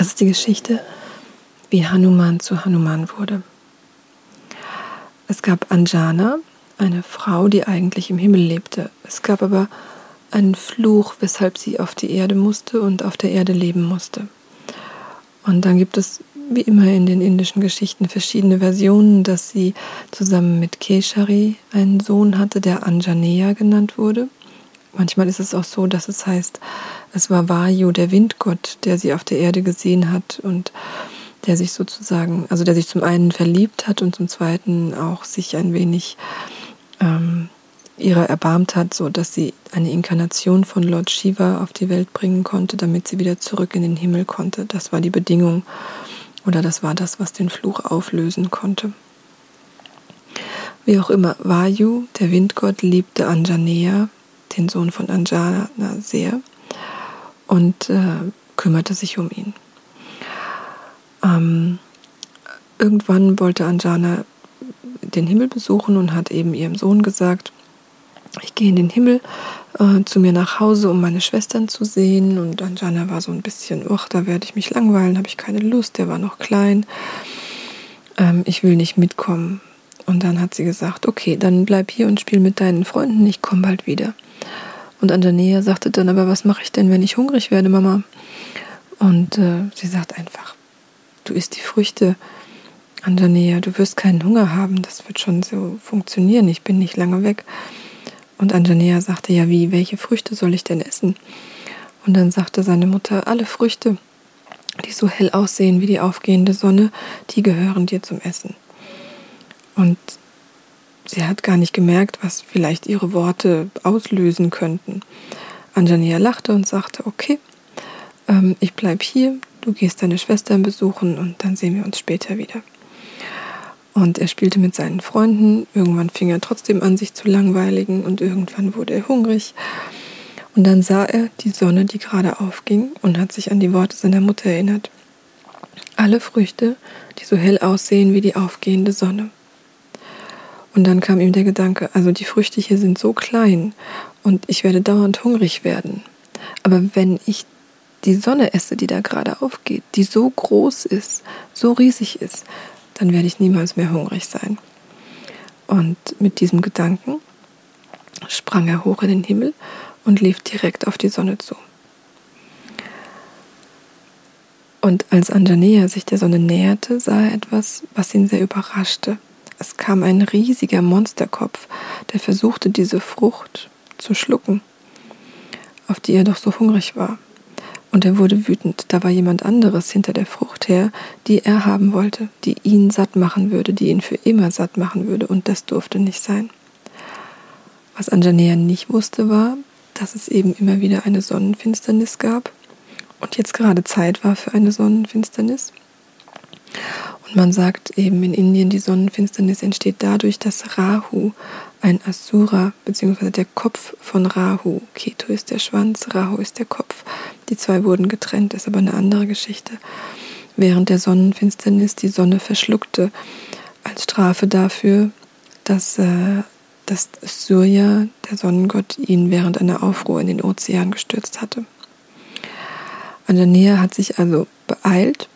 Das ist die Geschichte, wie Hanuman zu Hanuman wurde. Es gab Anjana, eine Frau, die eigentlich im Himmel lebte. Es gab aber einen Fluch, weshalb sie auf die Erde musste und auf der Erde leben musste. Und dann gibt es wie immer in den indischen Geschichten verschiedene Versionen, dass sie zusammen mit Keshari einen Sohn hatte, der Anjaneya genannt wurde. Manchmal ist es auch so, dass es heißt, es war Vayu, der Windgott, der sie auf der Erde gesehen hat und der sich sozusagen, also der sich zum einen verliebt hat und zum zweiten auch sich ein wenig ähm, ihrer erbarmt hat, so dass sie eine Inkarnation von Lord Shiva auf die Welt bringen konnte, damit sie wieder zurück in den Himmel konnte. Das war die Bedingung oder das war das, was den Fluch auflösen konnte. Wie auch immer, Vayu, der Windgott, liebte Anjaneya, den Sohn von Anjana, sehr und äh, kümmerte sich um ihn. Ähm, irgendwann wollte Anjana den Himmel besuchen und hat eben ihrem Sohn gesagt, ich gehe in den Himmel äh, zu mir nach Hause, um meine Schwestern zu sehen. Und Anjana war so ein bisschen, ach, da werde ich mich langweilen, habe ich keine Lust, der war noch klein. Ähm, ich will nicht mitkommen. Und dann hat sie gesagt, okay, dann bleib hier und spiel mit deinen Freunden, ich komme bald wieder. Und Anjanea sagte dann, aber was mache ich denn, wenn ich hungrig werde, Mama? Und äh, sie sagt einfach, du isst die Früchte, Anjanea, du wirst keinen Hunger haben, das wird schon so funktionieren, ich bin nicht lange weg. Und Anjanea sagte, ja wie, welche Früchte soll ich denn essen? Und dann sagte seine Mutter, alle Früchte, die so hell aussehen wie die aufgehende Sonne, die gehören dir zum Essen. Und sie hat gar nicht gemerkt, was vielleicht ihre Worte auslösen könnten. Anjanea lachte und sagte, okay, ähm, ich bleib hier, du gehst deine Schwestern besuchen und dann sehen wir uns später wieder. Und er spielte mit seinen Freunden. Irgendwann fing er trotzdem an, sich zu langweiligen und irgendwann wurde er hungrig. Und dann sah er die Sonne, die gerade aufging und hat sich an die Worte seiner Mutter erinnert. Alle Früchte, die so hell aussehen wie die aufgehende Sonne. Und dann kam ihm der Gedanke, also die Früchte hier sind so klein und ich werde dauernd hungrig werden. Aber wenn ich die Sonne esse, die da gerade aufgeht, die so groß ist, so riesig ist, dann werde ich niemals mehr hungrig sein. Und mit diesem Gedanken sprang er hoch in den Himmel und lief direkt auf die Sonne zu. Und als Anjanea sich der Sonne näherte, sah er etwas, was ihn sehr überraschte. Es kam ein riesiger Monsterkopf, der versuchte, diese Frucht zu schlucken, auf die er doch so hungrig war. Und er wurde wütend, da war jemand anderes hinter der Frucht her, die er haben wollte, die ihn satt machen würde, die ihn für immer satt machen würde, und das durfte nicht sein. Was Anjanea nicht wusste, war, dass es eben immer wieder eine Sonnenfinsternis gab und jetzt gerade Zeit war für eine Sonnenfinsternis. Und man sagt eben in Indien, die Sonnenfinsternis entsteht dadurch, dass Rahu, ein Asura, beziehungsweise der Kopf von Rahu, Ketu ist der Schwanz, Rahu ist der Kopf, die zwei wurden getrennt, ist aber eine andere Geschichte. Während der Sonnenfinsternis die Sonne verschluckte, als Strafe dafür, dass, äh, dass Surya, der Sonnengott, ihn während einer Aufruhr in den Ozean gestürzt hatte. Anjanea hat sich also beeilt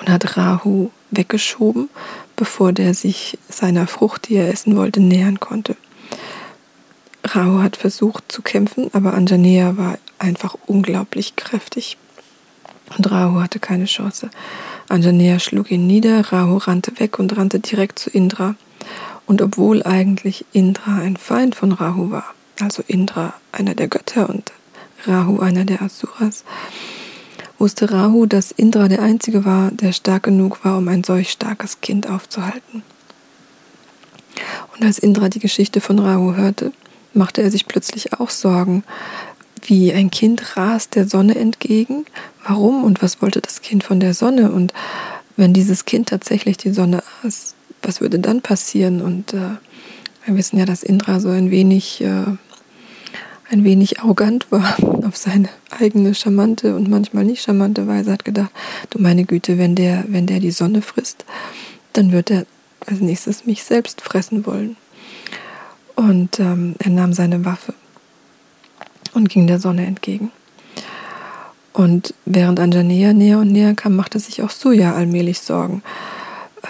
und hat Rahu weggeschoben, bevor der sich seiner Frucht, die er essen wollte, nähern konnte. Rahu hat versucht zu kämpfen, aber Anjanea war einfach unglaublich kräftig. Und Rahu hatte keine Chance. Anjanea schlug ihn nieder, Rahu rannte weg und rannte direkt zu Indra. Und obwohl eigentlich Indra ein Feind von Rahu war, also Indra einer der Götter und Rahu einer der Asuras, wusste Rahu, dass Indra der Einzige war, der stark genug war, um ein solch starkes Kind aufzuhalten. Und als Indra die Geschichte von Rahu hörte, machte er sich plötzlich auch Sorgen. Wie ein Kind rast der Sonne entgegen. Warum und was wollte das Kind von der Sonne? Und wenn dieses Kind tatsächlich die Sonne aß, was würde dann passieren? Und äh, wir wissen ja, dass Indra so ein wenig, äh, ein wenig arrogant war auf seine eigene charmante und manchmal nicht charmante Weise. Hat gedacht, du meine Güte, wenn der, wenn der die Sonne frisst, dann wird er als nächstes mich selbst fressen wollen. Und ähm, er nahm seine Waffe und ging der Sonne entgegen. Und während Anjanea näher und näher kam, machte sich auch Suya allmählich Sorgen.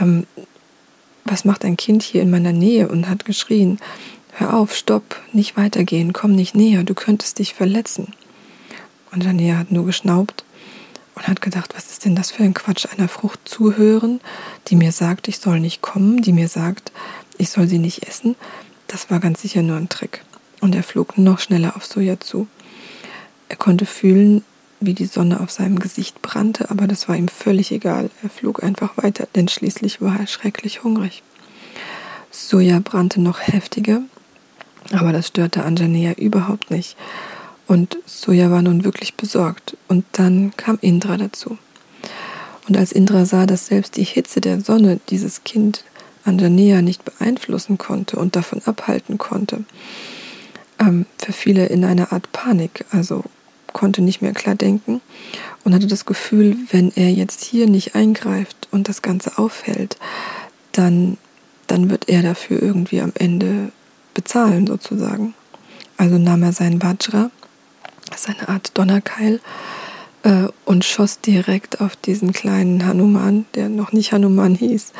Ähm, was macht ein Kind hier in meiner Nähe? Und hat geschrien, hör auf, stopp, nicht weitergehen, komm nicht näher, du könntest dich verletzen. Anjanea hat nur geschnaubt und hat gedacht, was ist denn das für ein Quatsch, einer Frucht zuhören, die mir sagt, ich soll nicht kommen, die mir sagt, ich soll sie nicht essen. Das war ganz sicher nur ein Trick. Und er flog noch schneller auf Soja zu. Er konnte fühlen, wie die Sonne auf seinem Gesicht brannte, aber das war ihm völlig egal. Er flog einfach weiter, denn schließlich war er schrecklich hungrig. Soja brannte noch heftiger, aber das störte Anjanea überhaupt nicht. Und Soja war nun wirklich besorgt. Und dann kam Indra dazu. Und als Indra sah, dass selbst die Hitze der Sonne dieses Kind Anjanea nicht beeinflussen konnte und davon abhalten konnte, ähm, verfiel er in eine Art Panik, also konnte nicht mehr klar denken und hatte das Gefühl, wenn er jetzt hier nicht eingreift und das Ganze aufhält, dann, dann wird er dafür irgendwie am Ende bezahlen sozusagen. Also nahm er seinen Vajra das ist eine Art Donnerkeil, äh, und schoss direkt auf diesen kleinen Hanuman, der noch nicht Hanuman hieß,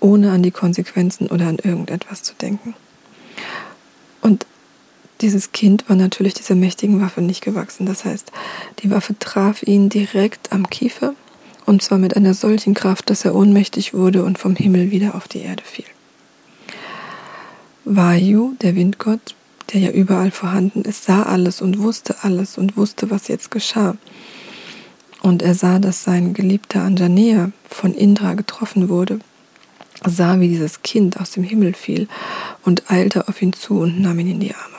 ohne an die Konsequenzen oder an irgendetwas zu denken. Und dieses Kind war natürlich dieser mächtigen Waffe nicht gewachsen. Das heißt, die Waffe traf ihn direkt am Kiefer und zwar mit einer solchen Kraft, dass er ohnmächtig wurde und vom Himmel wieder auf die Erde fiel. Vayu, der Windgott, der ja überall vorhanden ist, sah alles und wusste alles und wusste, was jetzt geschah. Und er sah, dass sein geliebter Anjanea von Indra getroffen wurde, sah, wie dieses Kind aus dem Himmel fiel und eilte auf ihn zu und nahm ihn in die Arme.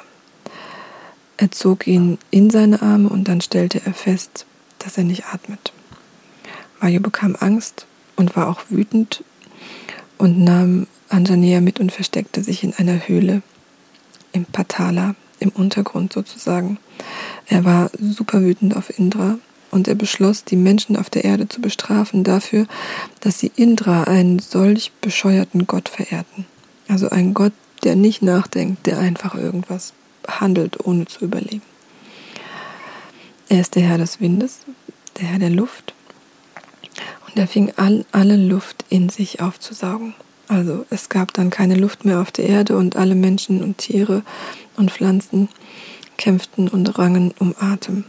Er zog ihn in seine Arme und dann stellte er fest, dass er nicht atmet. Vayu bekam Angst und war auch wütend und nahm Anjanea mit und versteckte sich in einer Höhle im Patala, im Untergrund sozusagen. Er war super wütend auf Indra und er beschloss, die Menschen auf der Erde zu bestrafen dafür, dass sie Indra, einen solch bescheuerten Gott, verehrten. Also einen Gott, der nicht nachdenkt, der einfach irgendwas handelt, ohne zu überlegen. Er ist der Herr des Windes, der Herr der Luft und er fing an, alle Luft in sich aufzusaugen. Also es gab dann keine Luft mehr auf der Erde und alle Menschen und Tiere und Pflanzen kämpften und rangen um Atem.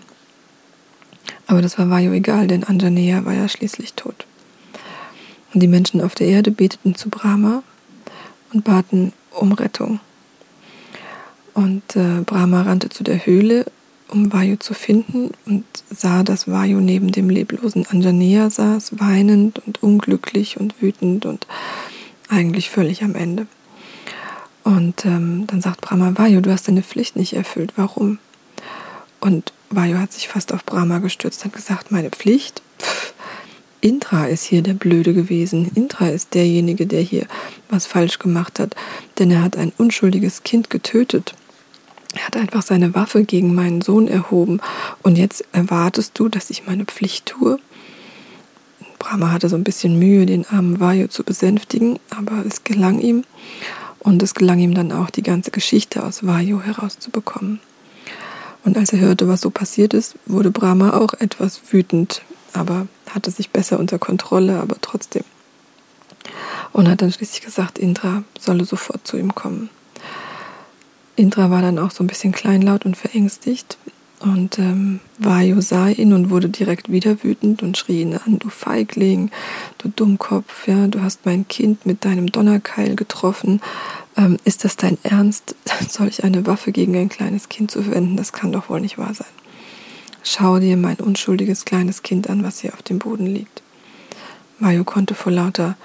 Aber das war Vayu egal, denn Anjanea war ja schließlich tot. Und die Menschen auf der Erde beteten zu Brahma und baten um Rettung. Und äh, Brahma rannte zu der Höhle, um Vayu zu finden und sah, dass Vayu neben dem leblosen Anjanea saß, weinend und unglücklich und wütend und eigentlich völlig am Ende. Und ähm, dann sagt Brahma, Vayu, du hast deine Pflicht nicht erfüllt. Warum? Und Vayu hat sich fast auf Brahma gestürzt und gesagt, meine Pflicht? Pff, Indra ist hier der Blöde gewesen. Indra ist derjenige, der hier was falsch gemacht hat, denn er hat ein unschuldiges Kind getötet. Er hat einfach seine Waffe gegen meinen Sohn erhoben. Und jetzt erwartest du, dass ich meine Pflicht tue? Brahma hatte so ein bisschen Mühe, den armen Vayu zu besänftigen, aber es gelang ihm. Und es gelang ihm dann auch, die ganze Geschichte aus Vayu herauszubekommen. Und als er hörte, was so passiert ist, wurde Brahma auch etwas wütend, aber hatte sich besser unter Kontrolle, aber trotzdem. Und hat dann schließlich gesagt, Indra solle sofort zu ihm kommen. Indra war dann auch so ein bisschen kleinlaut und verängstigt, und ähm, Vayu sah ihn und wurde direkt wieder wütend und schrie ihn an, du Feigling, du Dummkopf, ja, du hast mein Kind mit deinem Donnerkeil getroffen. Ähm, ist das dein Ernst? Soll ich eine Waffe gegen ein kleines Kind zu verwenden? Das kann doch wohl nicht wahr sein. Schau dir mein unschuldiges kleines Kind an, was hier auf dem Boden liegt. Vayu konnte vor lauter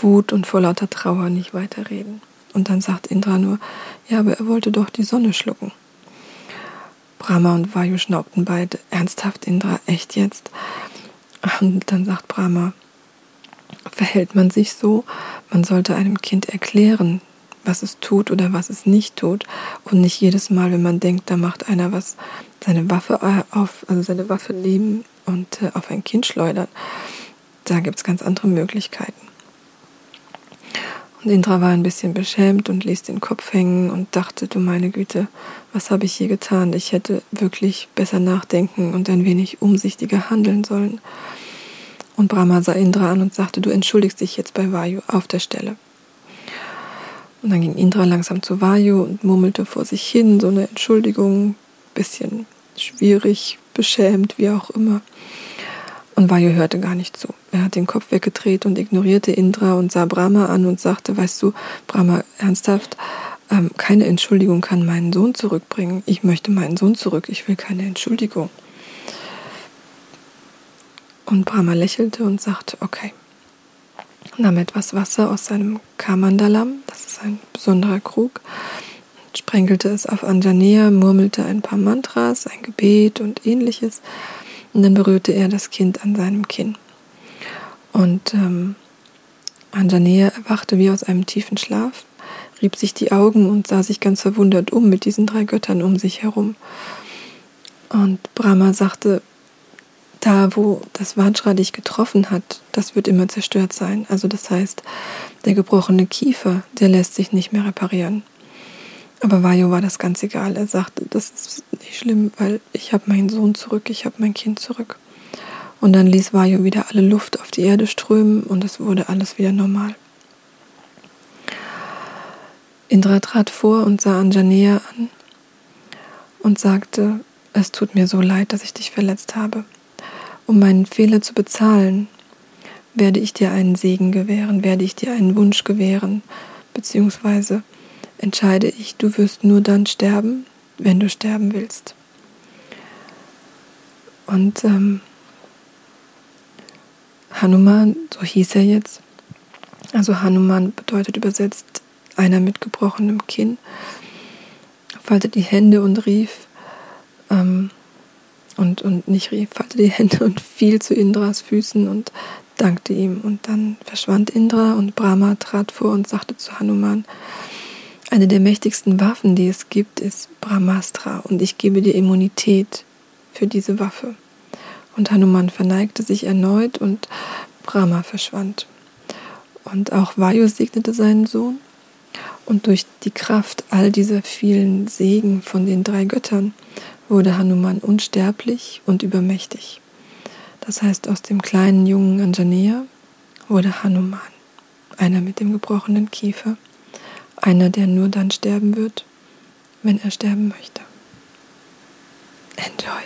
Wut und vor lauter Trauer nicht weiterreden. Und dann sagt Indra nur, ja, aber er wollte doch die Sonne schlucken. Brahma und Vayu schnaubten beide. Ernsthaft, Indra, echt jetzt? Und dann sagt Brahma, verhält man sich so? Man sollte einem Kind erklären, was es tut oder was es nicht tut und nicht jedes Mal, wenn man denkt, da macht einer was, seine Waffe auf, also seine Waffe nehmen und äh, auf ein Kind schleudern. Da gibt es ganz andere Möglichkeiten. Und Indra war ein bisschen beschämt und ließ den Kopf hängen und dachte, du meine Güte, was habe ich hier getan? Ich hätte wirklich besser nachdenken und ein wenig umsichtiger handeln sollen. Und Brahma sah Indra an und sagte, du entschuldigst dich jetzt bei Vayu auf der Stelle. Und dann ging Indra langsam zu Vayu und murmelte vor sich hin, so eine Entschuldigung, bisschen schwierig, beschämt, wie auch immer. Und Vayu hörte gar nicht zu. Er hat den Kopf weggedreht und ignorierte Indra und sah Brahma an und sagte, weißt du, Brahma, ernsthaft, ähm, keine Entschuldigung kann meinen Sohn zurückbringen. Ich möchte meinen Sohn zurück, ich will keine Entschuldigung. Und Brahma lächelte und sagte, okay. Nahm etwas Wasser aus seinem Kamandalam, das ist ein besonderer Krug, sprenkelte es auf Anjanea, murmelte ein paar Mantras, ein Gebet und ähnliches und dann berührte er das Kind an seinem Kinn. Und ähm, Anjanea erwachte wie aus einem tiefen Schlaf, rieb sich die Augen und sah sich ganz verwundert um mit diesen drei Göttern um sich herum. Und Brahma sagte, da wo das Vajra dich getroffen hat, das wird immer zerstört sein. Also das heißt, der gebrochene Kiefer, der lässt sich nicht mehr reparieren. Aber Vajo war das ganz egal. Er sagte, das ist nicht schlimm, weil ich habe meinen Sohn zurück, ich habe mein Kind zurück. Und dann ließ Vajo wieder alle Luft auf die Erde strömen und es wurde alles wieder normal. Indra trat vor und sah Anjanea an und sagte, es tut mir so leid, dass ich dich verletzt habe. Um meinen Fehler zu bezahlen, werde ich dir einen Segen gewähren, werde ich dir einen Wunsch gewähren, beziehungsweise entscheide ich, du wirst nur dann sterben, wenn du sterben willst. Und ähm, Hanuman, so hieß er jetzt, also Hanuman bedeutet übersetzt einer mit gebrochenem Kinn, faltet die Hände und rief, ähm, und, und nicht rief, faltete die Hände und fiel zu Indras Füßen und dankte ihm. Und dann verschwand Indra und Brahma trat vor und sagte zu Hanuman, eine der mächtigsten Waffen, die es gibt, ist Brahmastra und ich gebe dir Immunität für diese Waffe. Und Hanuman verneigte sich erneut und Brahma verschwand. Und auch Vayu segnete seinen Sohn. Und durch die Kraft all dieser vielen Segen von den drei Göttern wurde Hanuman unsterblich und übermächtig. Das heißt, aus dem kleinen jungen Anjaneya wurde Hanuman, einer mit dem gebrochenen Kiefer. Einer, der nur dann sterben wird, wenn er sterben möchte. Enjoy.